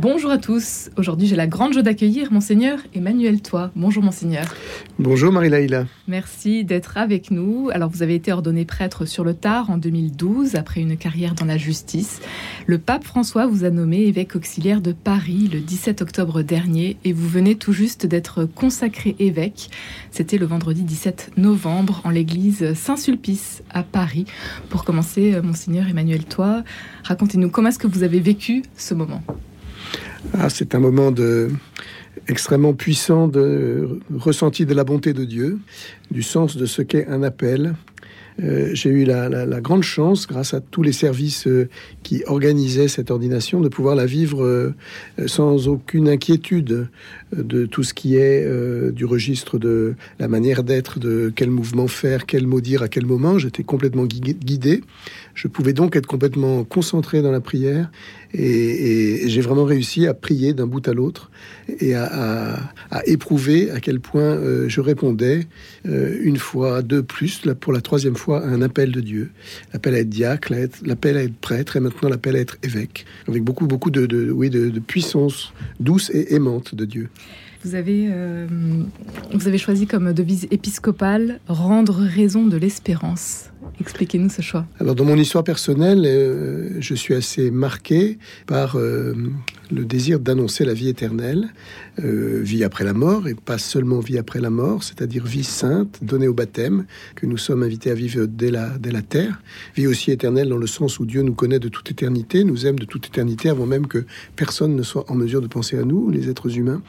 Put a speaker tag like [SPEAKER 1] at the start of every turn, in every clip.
[SPEAKER 1] Bonjour à tous. Aujourd'hui, j'ai la grande joie d'accueillir Monseigneur Emmanuel Toit. Bonjour Monseigneur.
[SPEAKER 2] Bonjour Marie-Laïla.
[SPEAKER 1] Merci d'être avec nous. Alors, vous avez été ordonné prêtre sur le tard en 2012 après une carrière dans la justice. Le pape François vous a nommé évêque auxiliaire de Paris le 17 octobre dernier et vous venez tout juste d'être consacré évêque. C'était le vendredi 17 novembre en l'église Saint-Sulpice à Paris. Pour commencer, Monseigneur Emmanuel Toit, racontez-nous comment est-ce que vous avez vécu ce moment
[SPEAKER 2] ah, c'est un moment de, extrêmement puissant de ressenti de la bonté de Dieu, du sens de ce qu'est un appel. Euh, j'ai eu la, grande chance, grâce à tous les services euh, qui organisaient cette ordination, de pouvoir la vivre euh, sans aucune inquiétude de tout ce qui est du registre de la manière d'être, de quel mouvement faire, quel mot dire à quel moment. J'étais complètement guidé. Je pouvais donc être complètement concentré dans la prière et, j'ai vraiment réussi à prier d'un bout à l'autre et à, éprouver à quel point euh, je répondais euh, une fois, deux plus, pour la troisième fois, à un appel de Dieu. L'appel à être diacre, l'appel à être prêtre et maintenant l'appel à être évêque. Avec beaucoup, beaucoup de, oui, de, puissance douce et aimante de Dieu.
[SPEAKER 1] Vous avez, euh, vous avez choisi comme devise épiscopale rendre raison de l'espérance. Expliquez-nous ce choix.
[SPEAKER 2] Alors dans mon histoire personnelle, euh, je suis assez marqué par euh, le désir d'annoncer la vie éternelle, euh, vie après la mort, et pas seulement vie après la mort, c'est-à-dire vie sainte, donnée au baptême, que nous sommes invités à vivre dès la, dès la terre, vie aussi éternelle dans le sens où Dieu nous connaît de toute éternité, nous aime de toute éternité avant même que personne ne soit en mesure de penser à nous, les êtres humains.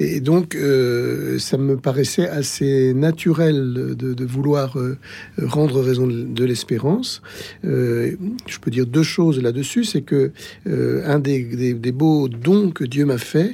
[SPEAKER 2] et donc, ça me paraissait assez naturel de, vouloir rendre raison de l'espérance. Euh, je peux dire deux choses là-dessus. C'est que euh, un des, beaux dons que Dieu m'a fait,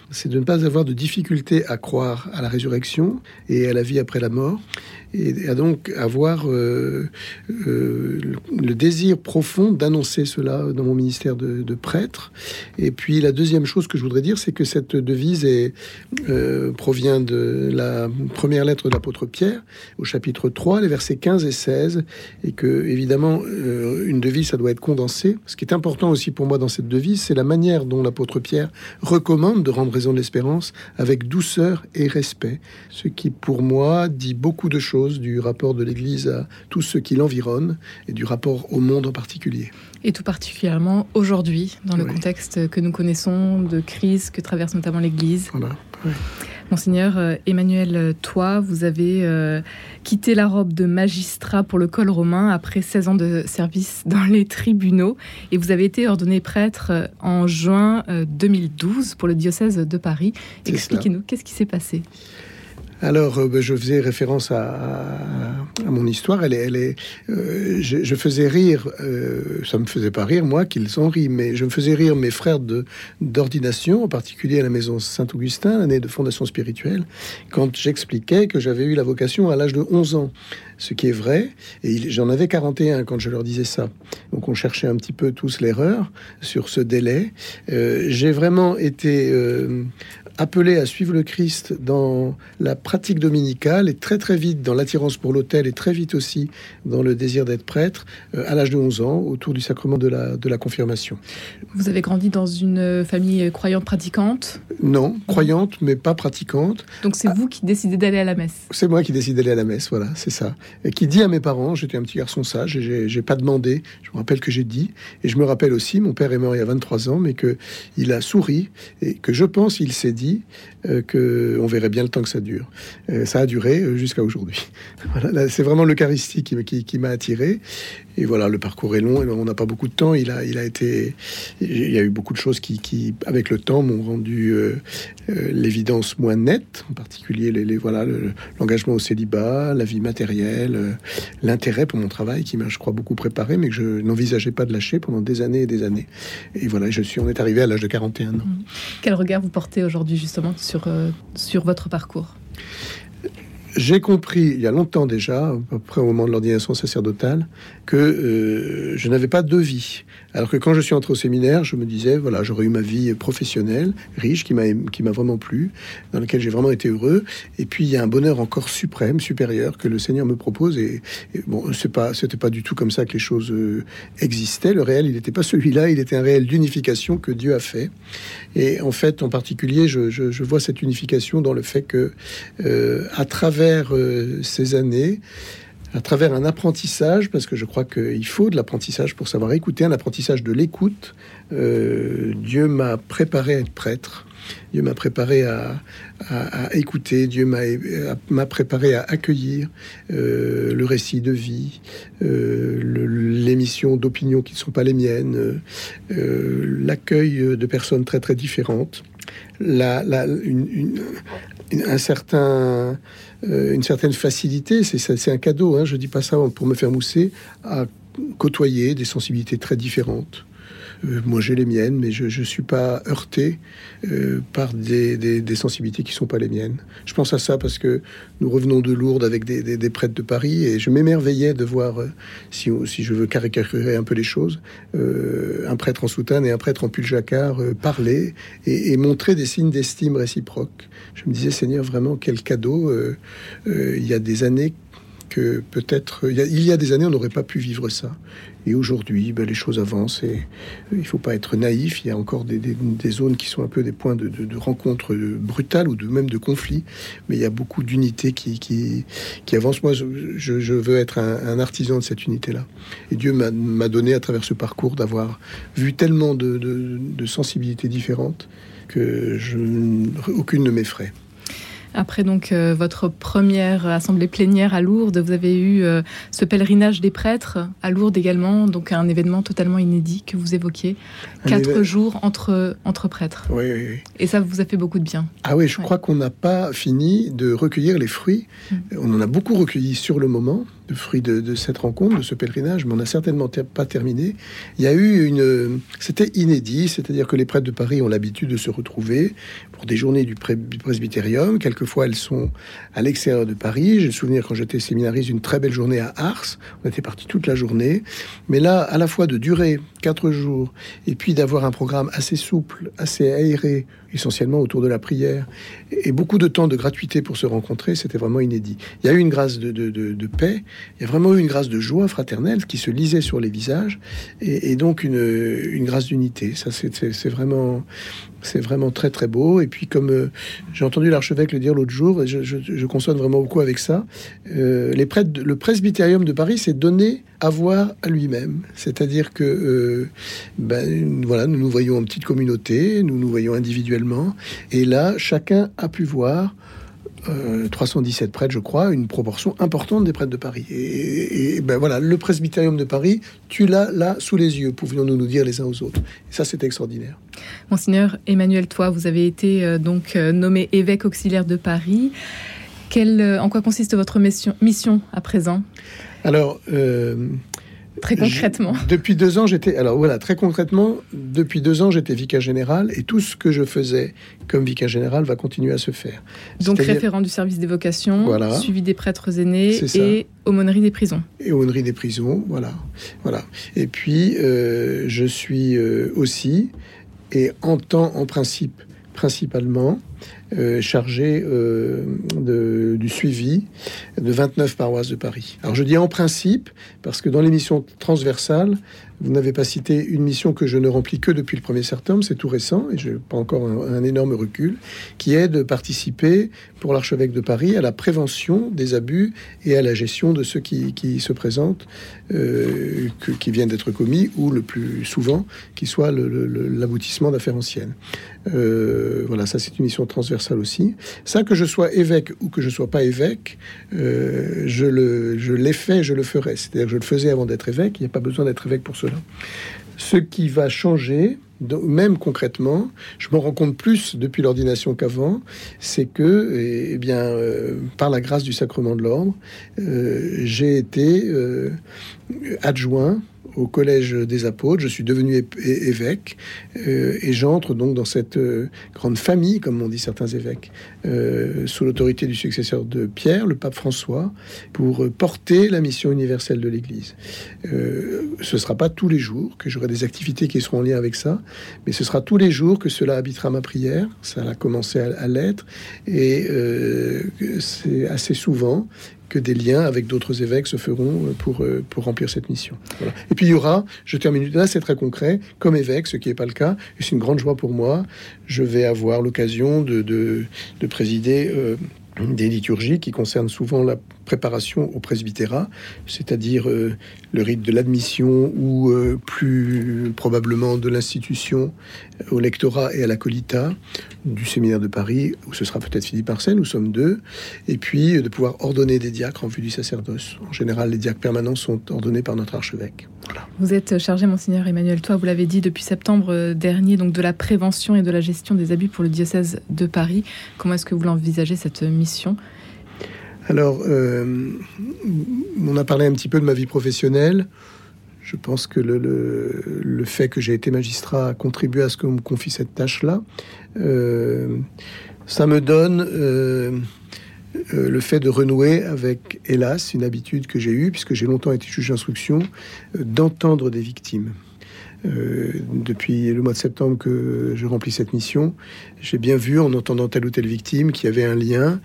[SPEAKER 2] c'est de ne pas avoir de difficulté à croire à la résurrection et à la vie après la mort et à donc avoir euh, euh, le désir profond d'annoncer cela dans mon ministère de, prêtre. Et puis la deuxième chose que je voudrais dire, c'est que cette devise euh, provient de la première lettre de l'apôtre Pierre au chapitre 3, les versets 15 et 16, et que évidemment une devise, ça doit être condensé. Ce qui est important aussi pour moi dans cette devise, c'est la manière dont l'apôtre Pierre recommande de rendre raison de l'espérance avec douceur et respect, ce qui pour moi dit beaucoup de choses du rapport de l'Église à tous ceux qui l'environnent et du rapport au monde en particulier.
[SPEAKER 1] Et tout particulièrement aujourd'hui, dans le contexte que nous connaissons de crise que traverse notamment l'Église.
[SPEAKER 2] Voilà.
[SPEAKER 1] Monseigneur euh, Emmanuel Toi, vous avez euh, quitté la robe de magistrat pour le col romain après 16 ans de service dans les tribunaux. Et vous avez été ordonné prêtre euh, en juin 2012 pour le diocèse de Paris. Expliquez-nous, qu'est-ce qui s'est passé?
[SPEAKER 2] Alors, euh, ben, je faisais référence à, mon histoire. Elle est, euh, je, faisais rire, euh, ça me faisait pas rire moi qu'ils ont ri, mais je me faisais rire mes frères d'ordination, en particulier à la maison Saint-Augustin, l'année de fondation spirituelle, quand j'expliquais que j'avais eu la vocation à l'âge de 11 ans, ce qui est vrai. Et j'en avais 41 quand je leur disais ça. Donc on cherchait un petit peu tous l'erreur sur ce délai. J'ai vraiment été appelé à suivre le Christ dans la dominicale et très très vite dans l'attirance pour l'autel et très vite aussi dans le désir d'être prêtre euh, à l'âge de 11 ans autour du sacrement de la, de la confirmation.
[SPEAKER 1] Vous avez grandi dans une famille croyante pratiquante?
[SPEAKER 2] Non, croyante mais pas pratiquante.
[SPEAKER 1] Donc c'est vous qui décidez d'aller à la messe?
[SPEAKER 2] C'est moi qui décide d'aller à la messe, voilà, c'est ça. Et qui dit à mes parents, j'étais un petit garçon sage et j'ai pas demandé, je me rappelle que j'ai dit, et je me rappelle aussi, mon père est mort il y a 23 ans, mais que il a souri et que je pense il s'est dit euh, que on verrait bien le temps que ça dure. Euh, ça a duré euh, jusqu'à aujourd'hui. C'est vraiment l'Eucharistie qui m'a attiré. Et voilà, le parcours est long, on n'a pas beaucoup de temps. Il a, il a été, il y a eu beaucoup de choses qui, avec le temps, m'ont rendu l'évidence moins nette, en particulier les, voilà l'engagement au célibat, la vie matérielle, l'intérêt pour mon travail qui m'a, je crois, beaucoup préparé, mais que je n'envisageais pas de lâcher pendant des années et des années. Et voilà, je suis, on est arrivé à l'âge de 41 ans.
[SPEAKER 1] Quel regard vous portez aujourd'hui justement sur, euh, sur votre parcours?
[SPEAKER 2] J'ai compris il y a longtemps déjà, à peu près au moment de l'ordination sacerdotale, que euh, je n'avais pas de vie. Alors que quand je suis entré au séminaire, je me disais, voilà, j'aurais eu ma vie professionnelle, riche, qui m'a, vraiment plu, dans laquelle j'ai vraiment été heureux. Et puis, il y a un bonheur encore suprême, supérieur, que le Seigneur me propose. Et, bon, c'est pas, c'était pas du tout comme ça que les choses euh, existaient. Le réel, il n'était pas celui-là, il était un réel d'unification que Dieu a fait. Et en fait, en particulier, je vois cette unification dans le fait que, euh, à travers euh, ces années, à travers un apprentissage, parce que je crois qu'il faut de l'apprentissage pour savoir écouter, un apprentissage de l'écoute. Euh, Dieu m'a préparé à être prêtre. Dieu m'a préparé à, écouter, Dieu m'a préparé à accueillir euh, le récit de vie, euh, l'émission d'opinions qui ne sont pas les miennes, l'accueil de personnes très très différentes, la, euh, une certaine facilité, c'est un cadeau, hein, je dis pas ça pour me faire mousser, à côtoyer des sensibilités très différentes. Euh, moi, j'ai les miennes, mais je ne suis pas heurté euh, par des, des, sensibilités qui ne sont pas les miennes. Je pense à ça parce que nous revenons de Lourdes avec des, des prêtres de Paris et je m'émerveillais de voir, euh, si, si, je veux caricaturer un peu les choses, un prêtre en soutane et un prêtre en pull jacquard parler et, et, montrer des signes d'estime réciproque. Je me disais, Seigneur, vraiment, quel cadeau. il y a des années que peut-être il y a des années on n'aurait pas pu vivre ça. Et aujourd'hui, ben, les choses avancent et il ne faut pas être naïf. Il y a encore des, zones qui sont un peu des points de, de, rencontre brutales ou de même de conflit, mais il y a beaucoup d'unités qui, qui, qui, avancent. Moi, je, veux être un, artisan de cette unité-là. Et Dieu m'a donné à travers ce parcours d'avoir vu tellement de, de sensibilités différentes que je, aucune ne m'effraie.
[SPEAKER 1] Après donc euh, votre première assemblée plénière à Lourdes, vous avez eu euh, ce pèlerinage des prêtres à Lourdes également, donc un événement totalement inédit que vous évoquiez. Quatre jours entre, entre prêtres.
[SPEAKER 2] Oui, oui, oui,
[SPEAKER 1] Et ça vous a fait beaucoup de bien.
[SPEAKER 2] Ah oui, je crois qu'on n'a pas fini de recueillir les fruits. Mm. On en a beaucoup recueilli sur le moment, fruit de, cette rencontre, de ce pèlerinage, mais on n'a certainement pas terminé. Il y a eu une... C'était inédit, c'est-à-dire que les prêtres de Paris ont l'habitude de se retrouver pour des journées du, presbytérium. Quelquefois, elles sont à l'extérieur de Paris. J'ai le souvenir, quand j'étais séminariste, une très belle journée à Ars. On était parti toute la journée. Mais là, à la fois de durer quatre jours et puis d'avoir un programme assez souple, assez aéré, essentiellement autour de la prière, et beaucoup de temps de gratuité pour se rencontrer, c'était vraiment inédit. Il y a eu une grâce de, paix, il y a vraiment eu une grâce de joie fraternelle qui se lisait sur les visages, et, donc une, grâce d'unité. Ça, c'est vraiment, c'est vraiment très très beau. Et puis comme euh, j'ai entendu l'archevêque le dire l'autre jour, et je, je, consonne vraiment beaucoup avec ça, euh, le presbytérium de Paris s'est donné à voir à lui-même. C'est-à-dire que euh, ben, voilà, nous nous voyons en petite communauté, nous nous voyons individuellement, et là chacun a pu voir 317 euh, prêtres, je crois, une proportion importante des prêtres de Paris. Et, ben voilà, le presbytérium de Paris, tu l'as là sous les yeux, pouvions-nous nous dire les uns aux autres. Et ça, c'est extraordinaire.
[SPEAKER 1] Monseigneur Emmanuel Toi, vous avez été euh, donc euh, nommé évêque auxiliaire de Paris. en quoi consiste votre mission, mission à présent?
[SPEAKER 2] Alors,
[SPEAKER 1] Très concrètement.
[SPEAKER 2] depuis deux ans, j'étais. Alors voilà, très concrètement, depuis deux ans, j'étais vicaire général et tout ce que je faisais comme vicaire général va continuer à se faire.
[SPEAKER 1] Donc référent du service des vocations, suivi des prêtres aînés et aumônerie des prisons.
[SPEAKER 2] Et aumônerie des prisons, voilà. voilà. Et puis, euh, je suis euh, aussi, et en temps, en principe, principalement, euh, chargé euh, du suivi de 29 paroisses de Paris. Alors je dis en principe, parce que dans l'émission transversale, vous n'avez pas cité une mission que je ne remplis que depuis le 1er septembre, c'est tout récent, et je n'ai pas encore un, énorme recul, qui est de participer pour l'archevêque de Paris à la prévention des abus et à la gestion de ceux qui, qui se présentent, euh, qui viennent d'être commis, ou le plus souvent, qui soit l'aboutissement d'affaires anciennes. Euh, voilà, ça c'est une mission transversale aussi. Ça, que je sois évêque ou que je sois pas évêque, euh, je l'ai je fait, je le ferai. C'est-à-dire que je le faisais avant d'être évêque, il n'y a pas besoin d'être évêque pour cela. Ce qui va changer, même concrètement, je me rends compte plus depuis l'ordination qu'avant, c'est que, eh bien, euh, par la grâce du sacrement de l'ordre, j'ai été adjoint au collège des apôtres, je suis devenu évêque euh, et j'entre donc dans cette euh, grande famille, comme on dit certains évêques, euh, sous l'autorité du successeur de Pierre, le pape François, pour porter la mission universelle de l'Église. ce ne sera pas tous les jours que j'aurai des activités qui seront en lien avec ça, mais ce sera tous les jours que cela habitera ma prière. Ça a commencé à, à l'être et c'est assez souvent que des liens avec d'autres évêques se feront euh, pour, euh, pour remplir cette mission. Et puis il y aura, je termine là, c'est très concret, comme évêque, ce qui n'est pas le cas, et c'est une grande joie pour moi, je vais avoir l'occasion de, de, présider euh, des liturgies qui concernent souvent la préparation au presbytérat, c'est-à-dire euh, le rite de l'admission ou euh, plus probablement de l'institution au lectorat et à la colita du séminaire de Paris, où ce sera peut-être Philippe Arsène, nous sommes deux, et puis euh, de pouvoir ordonner des diacres en vue du sacerdoce. En général, les diacres permanents sont ordonnés par notre archevêque.
[SPEAKER 1] Vous êtes chargé, monseigneur Emmanuel Toi, vous l'avez dit depuis septembre dernier, donc de la prévention et de la gestion des abus pour le diocèse de Paris. Comment est-ce que vous l'envisagez cette mission?
[SPEAKER 2] Alors, euh, on a parlé un petit peu de ma vie professionnelle. Je pense que le, fait que j'ai été magistrat a contribué à ce qu'on me confie cette tâche-là. Euh, ça me donne euh, le fait de renouer avec, hélas, une habitude que j'ai eue, puisque j'ai longtemps été juge d'instruction, d'entendre des victimes. Euh, depuis le mois de septembre que je remplis cette mission, j'ai bien vu en entendant telle ou telle victime qu'il y avait un lien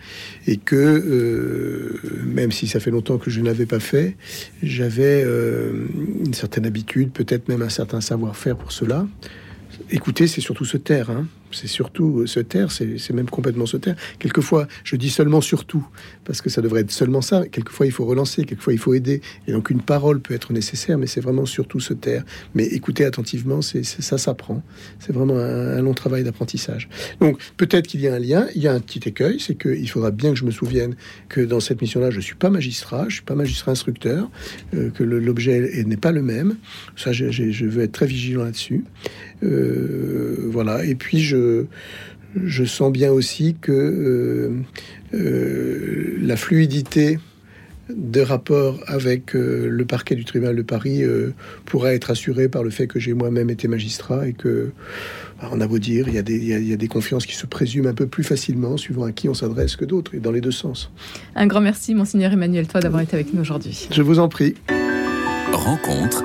[SPEAKER 2] et que euh, même si ça fait longtemps que je n'avais pas fait, j'avais euh, une certaine habitude, peut-être même un certain savoir-faire pour cela. Écoutez, c'est surtout se taire. Hein c'est surtout euh, se taire, c'est même complètement se taire. Quelquefois, je dis seulement surtout, parce que ça devrait être seulement ça. Quelquefois, il faut relancer, quelquefois, il faut aider. Et donc, une parole peut être nécessaire, mais c'est vraiment surtout se taire. Mais écouter attentivement, ça s'apprend. C'est vraiment un, long travail d'apprentissage. Donc, peut-être qu'il y a un lien. Il y a un petit écueil, c'est qu'il faudra bien que je me souvienne que dans cette mission-là, je suis pas magistrat, je suis pas magistrat instructeur, euh, que l'objet n'est pas le même. Ça, je, je, veux être très vigilant là-dessus. Euh, voilà. Et puis, je je, sens bien aussi que euh, euh, la fluidité des rapports avec euh, le parquet du tribunal de Paris pourra être assurée par le fait que j'ai moi-même été magistrat et que, bah, on a beau dire, il y, a des, il y, a des confiances qui se présument un peu plus facilement suivant à qui on s'adresse que d'autres, et dans les deux sens.
[SPEAKER 1] Un grand merci, Monseigneur Emmanuel, toi, d'avoir été avec nous aujourd'hui.
[SPEAKER 2] Je vous en prie.
[SPEAKER 3] Rencontre